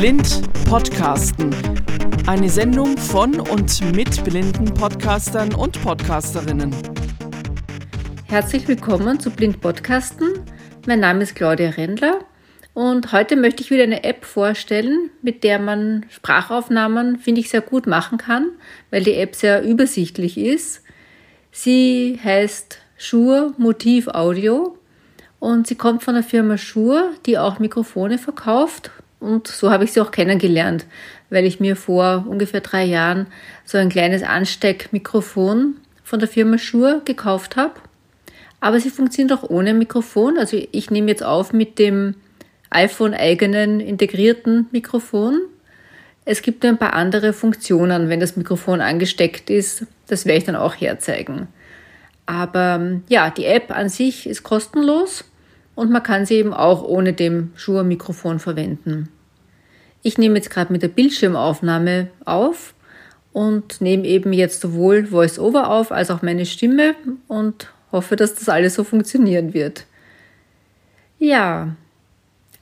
Blind Podcasten. Eine Sendung von und mit blinden Podcastern und Podcasterinnen. Herzlich willkommen zu Blind Podcasten. Mein Name ist Claudia Rendler und heute möchte ich wieder eine App vorstellen, mit der man Sprachaufnahmen, finde ich, sehr gut machen kann, weil die App sehr übersichtlich ist. Sie heißt Shure Motiv Audio und sie kommt von der Firma Shure, die auch Mikrofone verkauft. Und so habe ich sie auch kennengelernt, weil ich mir vor ungefähr drei Jahren so ein kleines Ansteckmikrofon von der Firma Shure gekauft habe. Aber sie funktioniert auch ohne Mikrofon. Also ich nehme jetzt auf mit dem iPhone-eigenen integrierten Mikrofon. Es gibt ein paar andere Funktionen, wenn das Mikrofon angesteckt ist. Das werde ich dann auch herzeigen. Aber ja, die App an sich ist kostenlos und man kann sie eben auch ohne dem Shure-Mikrofon verwenden. Ich nehme jetzt gerade mit der Bildschirmaufnahme auf und nehme eben jetzt sowohl VoiceOver auf als auch meine Stimme und hoffe, dass das alles so funktionieren wird. Ja,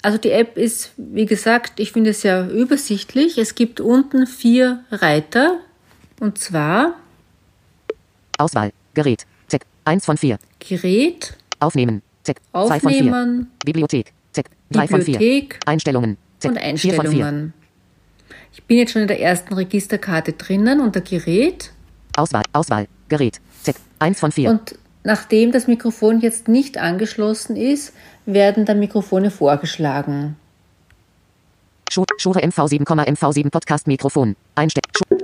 also die App ist, wie gesagt, ich finde es sehr übersichtlich. Es gibt unten vier Reiter und zwar Auswahl, Gerät, Check, 1 von 4. Gerät, Aufnehmen, Check. 2 von 4. Bibliothek. Check. 3 von 4. Einstellungen. Check. Und Einstellungen. Ich bin jetzt schon in der ersten Registerkarte drinnen unter Gerät. Auswahl. Auswahl. Gerät. Check. 1 von 4. Und nachdem das Mikrofon jetzt nicht angeschlossen ist, werden da Mikrofone vorgeschlagen. Shure MV7, MV7 Podcast Mikrofon. Einstell.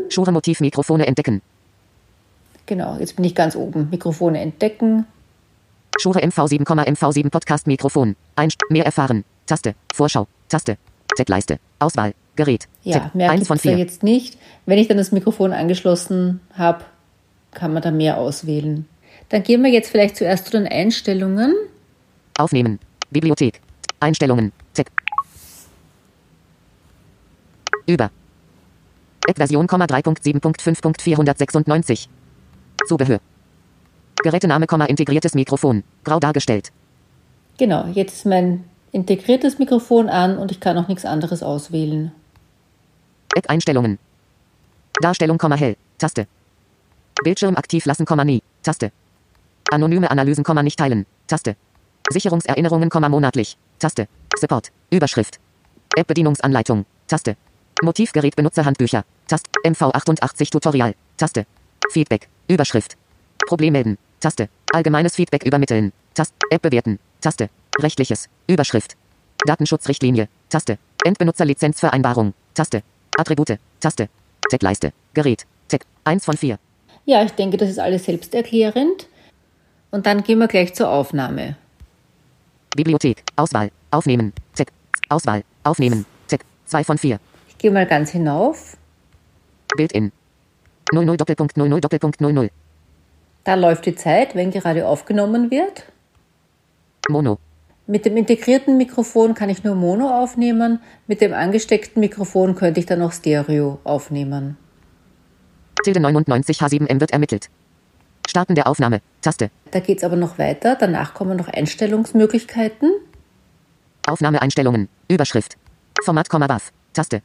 Shure Motiv Mikrofone entdecken. Genau, jetzt bin ich ganz oben. Mikrofone entdecken. Shure MV7, MV7 Podcast Mikrofon. Einst mehr erfahren. Taste. Vorschau. Taste. Z-Leiste. Auswahl. Gerät. Ja, mehr 1 von 4. jetzt nicht. Wenn ich dann das Mikrofon angeschlossen habe, kann man da mehr auswählen. Dann gehen wir jetzt vielleicht zuerst zu den Einstellungen. Aufnehmen. Bibliothek. Einstellungen. Z. Über. App-Version 3.7.5.496. Zubehör. Gerätename, integriertes Mikrofon. Grau dargestellt. Genau, jetzt ist mein integriertes Mikrofon an und ich kann auch nichts anderes auswählen. App-Einstellungen. Darstellung, hell. Taste. Bildschirm aktiv lassen, nie. Taste. Anonyme Analysen, nicht teilen. Taste. Sicherungserinnerungen, monatlich. Taste. Support. Überschrift. App-Bedienungsanleitung. Taste. Motivgerät Benutzerhandbücher. Taste. MV88 Tutorial. Taste. Feedback. Überschrift. Problem melden. Taste. Allgemeines Feedback übermitteln. Taste. App bewerten. Taste. Rechtliches. Überschrift. Datenschutzrichtlinie. Taste. Endbenutzerlizenzvereinbarung. Taste. Attribute. Taste. Tech-Leiste. Gerät. Tech. 1 von 4. Ja, ich denke, das ist alles selbsterklärend. Und dann gehen wir gleich zur Aufnahme. Bibliothek. Auswahl. Aufnehmen. Tech. Auswahl. Aufnehmen. Tech. 2 von 4. Ich gehe mal ganz hinauf. Bild in. 00 Doppelpunkt 00 Doppelpunkt 00. Da läuft die Zeit, wenn gerade aufgenommen wird. Mono. Mit dem integrierten Mikrofon kann ich nur Mono aufnehmen. Mit dem angesteckten Mikrofon könnte ich dann auch Stereo aufnehmen. Tilde 99 H7M wird ermittelt. Starten der Aufnahme. Taste. Da geht es aber noch weiter. Danach kommen noch Einstellungsmöglichkeiten. Aufnahmeeinstellungen. Überschrift. Format, BAF. Taste.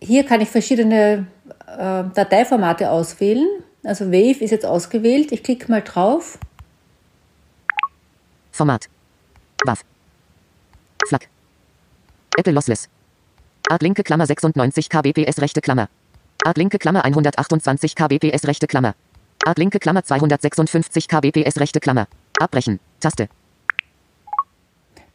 Hier kann ich verschiedene äh, Dateiformate auswählen. Also Wave ist jetzt ausgewählt. Ich klicke mal drauf. Format. WAV. FLAC. Apple Lossless. Art linke Klammer 96 kbps rechte Klammer. Art linke Klammer 128 kbps rechte Klammer. Art linke Klammer 256 kbps rechte Klammer. Abbrechen. Taste.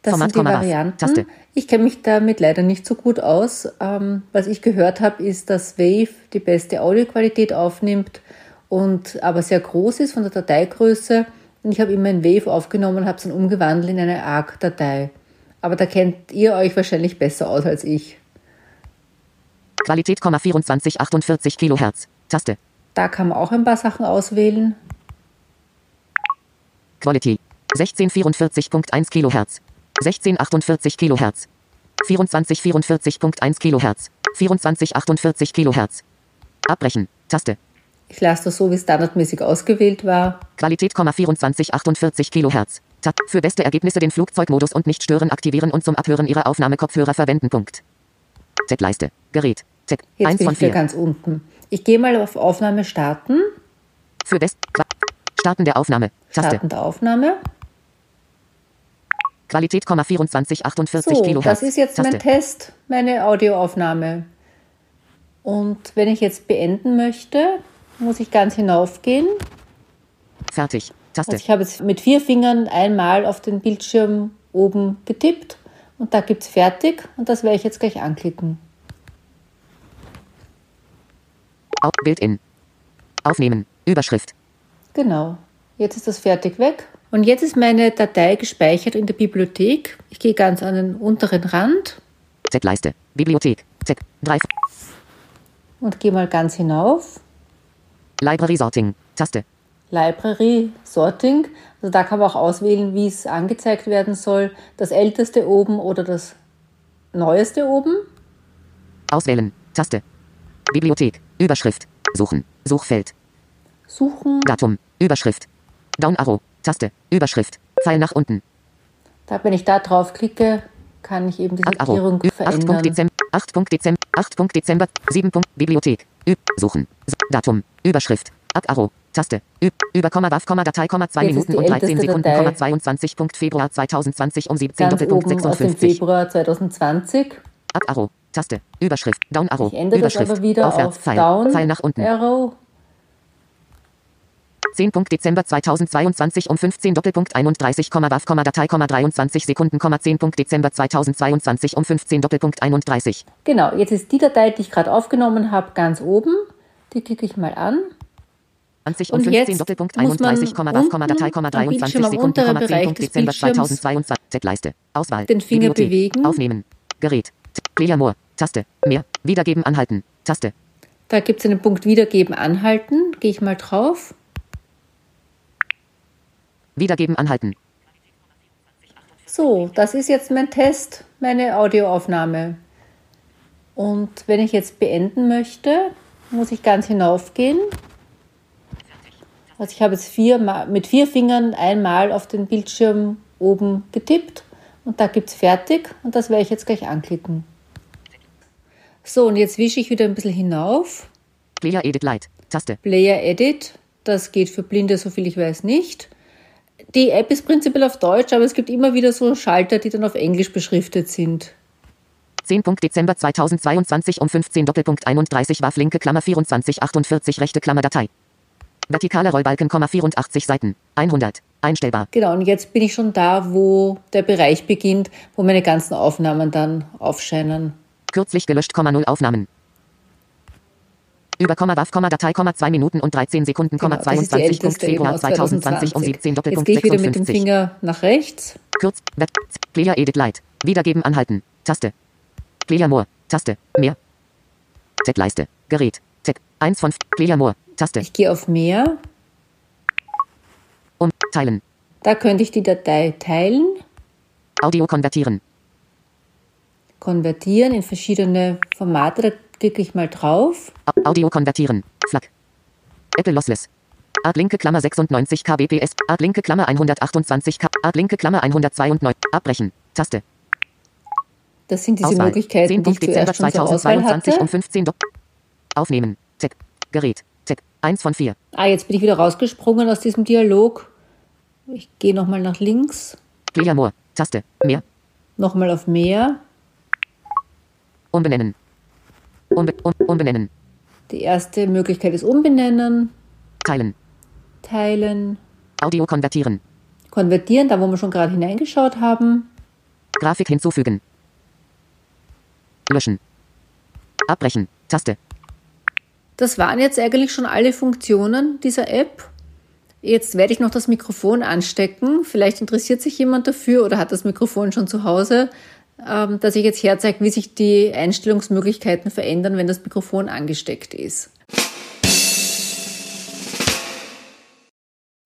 Das Format, sind die Varianten. Taste. Ich kenne mich damit leider nicht so gut aus. Ähm, was ich gehört habe, ist, dass Wave die beste Audioqualität aufnimmt und aber sehr groß ist von der Dateigröße. Und ich habe immer ein Wave aufgenommen und habe es dann umgewandelt in eine ARC-Datei. Aber da kennt ihr euch wahrscheinlich besser aus als ich. Qualität, 2448 Kilohertz. Taste. Da kann man auch ein paar Sachen auswählen. Quality. 1644.1 Kilohertz. 1648 Kilohertz. 2444.1 Kilohertz. 2448 Kilohertz. Abbrechen. Taste. Ich lasse das so, wie standardmäßig ausgewählt war. Qualität, 2448 Kilohertz. Tab. Für beste Ergebnisse den Flugzeugmodus und nicht stören aktivieren und zum Abhören Ihrer Aufnahmekopfhörer verwenden. Punkt. Z-Leiste. Gerät. Z. Jetzt 1 bin von ich wieder 4. ganz unten. Ich gehe mal auf Aufnahme starten. Für Best. Starten der Aufnahme. Taste. Starten der Aufnahme. Qualität, 24, 48 So, Kilohertz. das ist jetzt Taste. mein Test, meine Audioaufnahme. Und wenn ich jetzt beenden möchte, muss ich ganz hinaufgehen. Fertig. Taste. Also ich habe jetzt mit vier Fingern einmal auf den Bildschirm oben getippt und da gibt es fertig und das werde ich jetzt gleich anklicken. Bild in. Aufnehmen. Überschrift. Genau. Jetzt ist das fertig weg. Und jetzt ist meine Datei gespeichert in der Bibliothek. Ich gehe ganz an den unteren Rand Z-Leiste. Bibliothek. Z. 3. und gehe mal ganz hinauf. Library Sorting. Taste. Library Sorting. Also da kann man auch auswählen, wie es angezeigt werden soll. Das älteste oben oder das neueste oben. Auswählen. Taste. Bibliothek. Überschrift. Suchen. Suchfeld. Suchen. Datum. Überschrift. Down Arrow. Taste. Überschrift. Pfeil nach unten. Da, wenn ich da drauf klicke, kann ich eben die. Sortierung 8. verändern. Dezember. 8. Dezember. 8. Dezember. 7. Bibliothek. Üb. Suchen. Datum. Überschrift. Up Arrow. Taste. Üb. Über Komma Waf Komma Datei Komma 2 Jetzt ist Minuten und 13 älteste Sekunden Datei. Komma 22. Punkt Februar 2020 um 17 ganz Doppelpunkt oben aus dem 56. Februar 2020. Up Arrow. Taste. Überschrift. Down Arrow. Ich ändere das Überschrift. aber wieder Aufwärts. auf Pfeil. Down Pfeil nach unten. Arrow. 10. Dezember 2022 um 15 Doppelpunkt 31, Waf, Datei, 23 Sekunden, 10. Dezember 2022 um 15 Doppelpunkt 31. Genau, jetzt ist die Datei, die ich gerade aufgenommen habe, ganz oben. Die klicke ich mal an. 20 um Und 15 jetzt Doppelpunkt muss man 31, Waf, Datei, unten am 23 Bildschirm am Sekunden, unteren 10. Bereich Punkt des Dezember Bildschirms 2022. Z-Leiste. Auswahl. den Finger Bibliothek. bewegen. Aufnehmen. Gerät. Player More. Taste. Mehr. Wiedergeben anhalten. Taste. Da gibt es einen Punkt Wiedergeben anhalten. Gehe ich mal drauf. Wiedergeben anhalten. So, das ist jetzt mein Test, meine Audioaufnahme. Und wenn ich jetzt beenden möchte, muss ich ganz hinaufgehen. Also ich habe jetzt vier, mit vier Fingern einmal auf den Bildschirm oben getippt und da gibt es fertig und das werde ich jetzt gleich anklicken. So, und jetzt wische ich wieder ein bisschen hinauf. Player Edit Light. Taste. Player Edit, das geht für Blinde, soviel ich weiß, nicht. Die App ist prinzipiell auf Deutsch, aber es gibt immer wieder so Schalter, die dann auf Englisch beschriftet sind. 10. Dezember 2022 um 15 Doppelpunkt 31 Waf linke Klammer 24 48 rechte Klammer Datei. Vertikaler Rollbalken, Komma 84 Seiten. 100. Einstellbar. Genau, und jetzt bin ich schon da, wo der Bereich beginnt, wo meine ganzen Aufnahmen dann aufscheinen. Kürzlich gelöscht, Komma 0 Aufnahmen. Über Komma Waf, Komma Datei, Komma 2 Minuten und 13 Sekunden, Komma Genau, das ist die 22. Punkt älteste eben Februar aus 2020 um 17 Jetzt Doppelpunkt gehe ich wieder mit dem 56. Finger nach rechts. Kürz, Web, Player Edit Light. Wiedergeben anhalten. Taste. Player More. Taste. Mehr. Z-Leiste. Gerät. Z. 1 von Player More. Taste. Ich gehe auf Mehr. Um. Teilen. Da könnte ich die Datei teilen, Audio konvertieren. konvertieren in verschiedene Formate. Da klicke ich mal drauf. Au- Audio konvertieren. FLAC. Apple Lossless. Art linke Klammer 96 kbps. Art linke Klammer 128 k. Art linke Klammer 192. Abbrechen. Taste. Das sind diese Auswahl. Möglichkeiten, 10. die ich Dezember zuerst schon zur Auswahl 2022 hatte. um 15 Do Aufnehmen. Z. Gerät. Z. 1 von 4. Ah, jetzt bin ich wieder rausgesprungen aus diesem Dialog. Ich gehe nochmal nach links, Player More. Taste. Mehr. nochmal auf Mehr. Umbenennen. Umbe um umbenennen. Die erste Möglichkeit ist umbenennen, Teilen. teilen, Audio konvertieren. konvertieren, da wo wir schon gerade hineingeschaut haben. Grafik hinzufügen. Löschen. Abbrechen. Taste. Das waren jetzt eigentlich schon alle Funktionen dieser App. Jetzt werde ich noch das Mikrofon anstecken. Vielleicht interessiert sich jemand dafür oder hat das Mikrofon schon zu Hause, dass ich jetzt herzeige, wie sich die Einstellungsmöglichkeiten verändern, wenn das Mikrofon angesteckt ist.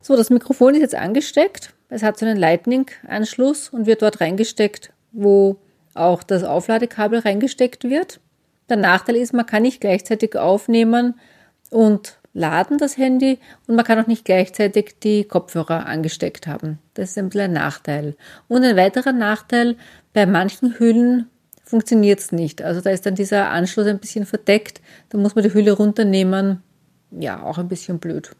So, das Mikrofon ist jetzt angesteckt. Es hat so einen Lightning-Anschluss und wird dort reingesteckt, wo auch das Aufladekabel reingesteckt wird. Der Nachteil ist, man kann nicht gleichzeitig aufnehmen und laden das Handy und man kann auch nicht gleichzeitig die Kopfhörer angesteckt haben. Das ist ein bisschen ein Nachteil. Und ein weiterer Nachteil, bei manchen Hüllen funktioniert es nicht. Also da ist dann dieser Anschluss ein bisschen verdeckt. Da muss man die Hülle runternehmen. Ja, auch ein bisschen blöd.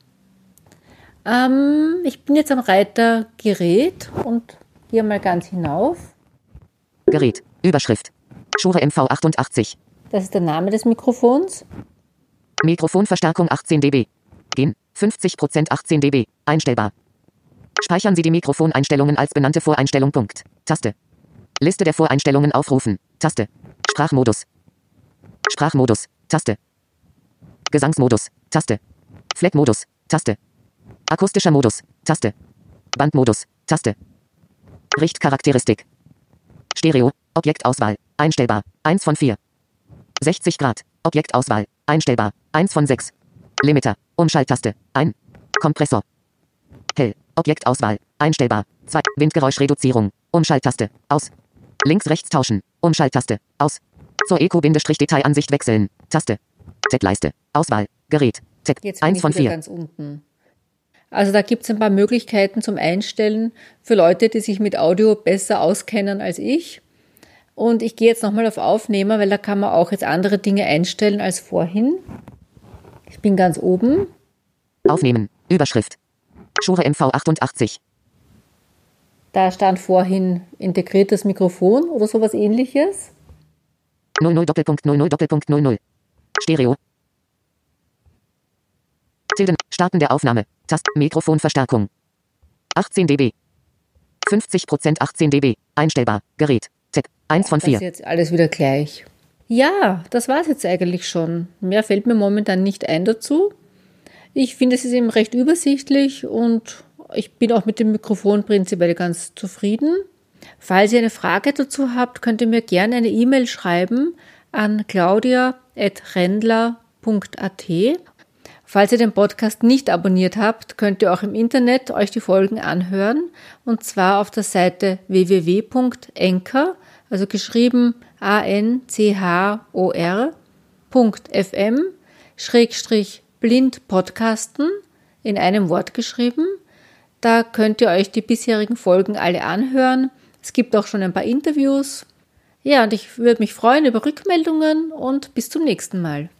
Ähm, ich bin jetzt am Reiter Gerät und gehe mal ganz hinauf. Gerät. Überschrift. Shure MV88. Das ist der Name des Mikrofons. Mikrofonverstärkung 18 dB. Gen. 50% 18 dB. Einstellbar. Speichern Sie die Mikrofoneinstellungen als benannte Voreinstellung. Punkt. Taste. Liste der Voreinstellungen aufrufen. Taste. Sprachmodus. Sprachmodus. Taste. Gesangsmodus. Taste. Fleckmodus. Taste. Akustischer Modus. Taste. Bandmodus. Taste. Richtcharakteristik. Stereo. Objektauswahl. Einstellbar. 1 von 4. 60 Grad. Objektauswahl. Einstellbar. 1 von 6. Limiter. Umschalttaste. Ein. Kompressor. Hell. Objektauswahl. Einstellbar. 2. Windgeräuschreduzierung. Umschalttaste. Aus. Links-rechts tauschen. Umschalttaste. Aus. Zur Eco-Detailansicht wechseln. Taste. Z-Leiste. Auswahl. Gerät. Z. Jetzt bin 1 ich von wieder 4. ganz unten. Also da gibt es ein paar Möglichkeiten zum Einstellen für Leute, die sich mit Audio besser auskennen als ich. Und ich gehe jetzt nochmal auf Aufnehmer, weil da kann man auch jetzt andere Dinge einstellen als vorhin. Ich bin ganz oben. Aufnehmen. Überschrift. Shure MV88. Da stand vorhin integriertes Mikrofon oder sowas ähnliches. 00 Doppelpunkt 00 Doppelpunkt 00. Stereo. Tilden. Starten der Aufnahme. Tast. Mikrofonverstärkung. 18 dB. 50% 18 dB. Einstellbar. Gerät. 1 von Das ist 4. jetzt alles wieder gleich. Ja, das war es jetzt eigentlich schon. Mehr fällt mir momentan nicht ein dazu. Ich finde, es ist eben recht übersichtlich und ich bin auch mit dem Mikrofon prinzipiell ganz zufrieden. Falls ihr eine Frage dazu habt, könnt ihr mir gerne eine E-Mail schreiben an claudia.rendler.at. Falls ihr den Podcast nicht abonniert habt, könnt ihr auch im Internet euch die Folgen anhören und zwar auf der Seite www.enker, also geschrieben a-n-c-h-o-r.fm schrägstrich blind podcasten in einem Wort geschrieben. Da könnt ihr euch die bisherigen Folgen alle anhören. Es gibt auch schon ein paar Interviews. Ja, und ich würde mich freuen über Rückmeldungen und bis zum nächsten Mal.